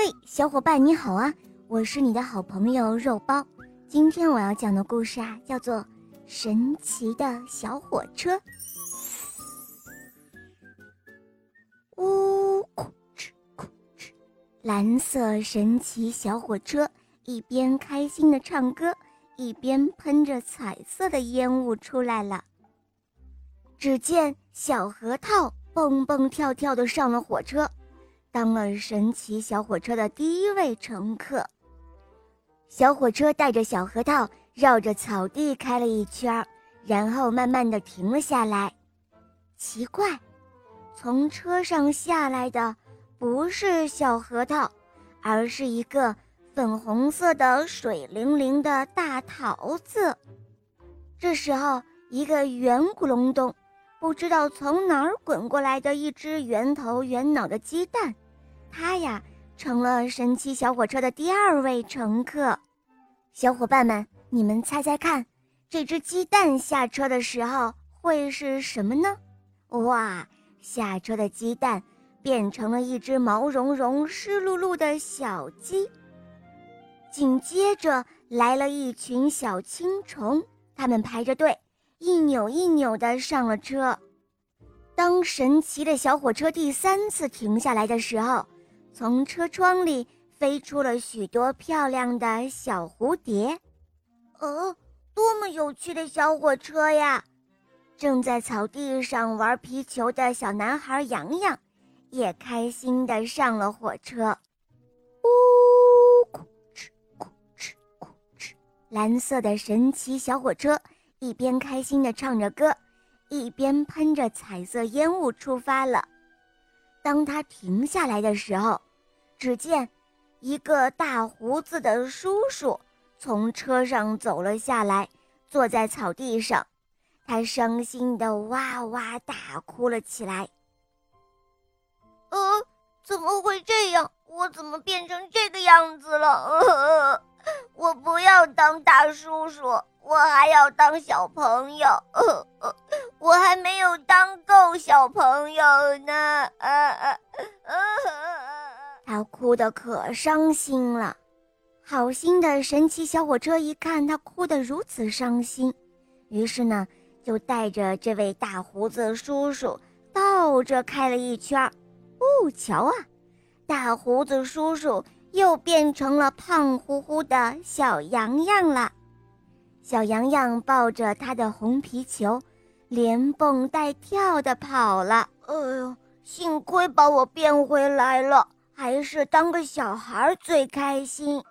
嘿，小伙伴你好啊！我是你的好朋友肉包。今天我要讲的故事啊，叫做《神奇的小火车》。呜，咕哧咕哧，蓝色神奇小火车一边开心的唱歌，一边喷着彩色的烟雾出来了。只见小核桃蹦蹦跳跳的上了火车。当了神奇小火车的第一位乘客。小火车带着小核桃绕着草地开了一圈，然后慢慢的停了下来。奇怪，从车上下来的不是小核桃，而是一个粉红色的水灵灵的大桃子。这时候，一个圆咕隆咚。不知道从哪儿滚过来的一只圆头圆脑的鸡蛋，它呀成了神奇小火车的第二位乘客。小伙伴们，你们猜猜看，这只鸡蛋下车的时候会是什么呢？哇，下车的鸡蛋变成了一只毛茸茸、湿漉漉的小鸡。紧接着来了一群小青虫，它们排着队。一扭一扭地上了车。当神奇的小火车第三次停下来的时候，从车窗里飞出了许多漂亮的小蝴蝶。哦，多么有趣的小火车呀！正在草地上玩皮球的小男孩洋洋，也开心地上了火车。呜，咕哧咕哧咕哧，蓝色的神奇小火车。一边开心地唱着歌，一边喷着彩色烟雾出发了。当他停下来的时候，只见一个大胡子的叔叔从车上走了下来，坐在草地上，他伤心地哇哇大哭了起来。呃，怎么会这样？我怎么变成这个样子了？我不要当大叔叔。我还要当小朋友，我还没有当够小朋友呢。他哭得可伤心了。好心的神奇小火车一看他哭得如此伤心，于是呢，就带着这位大胡子叔叔倒着开了一圈。哦，瞧啊，大胡子叔叔又变成了胖乎乎的小羊羊了。小羊羊抱着他的红皮球，连蹦带跳的跑了。哎呦，幸亏把我变回来了，还是当个小孩最开心。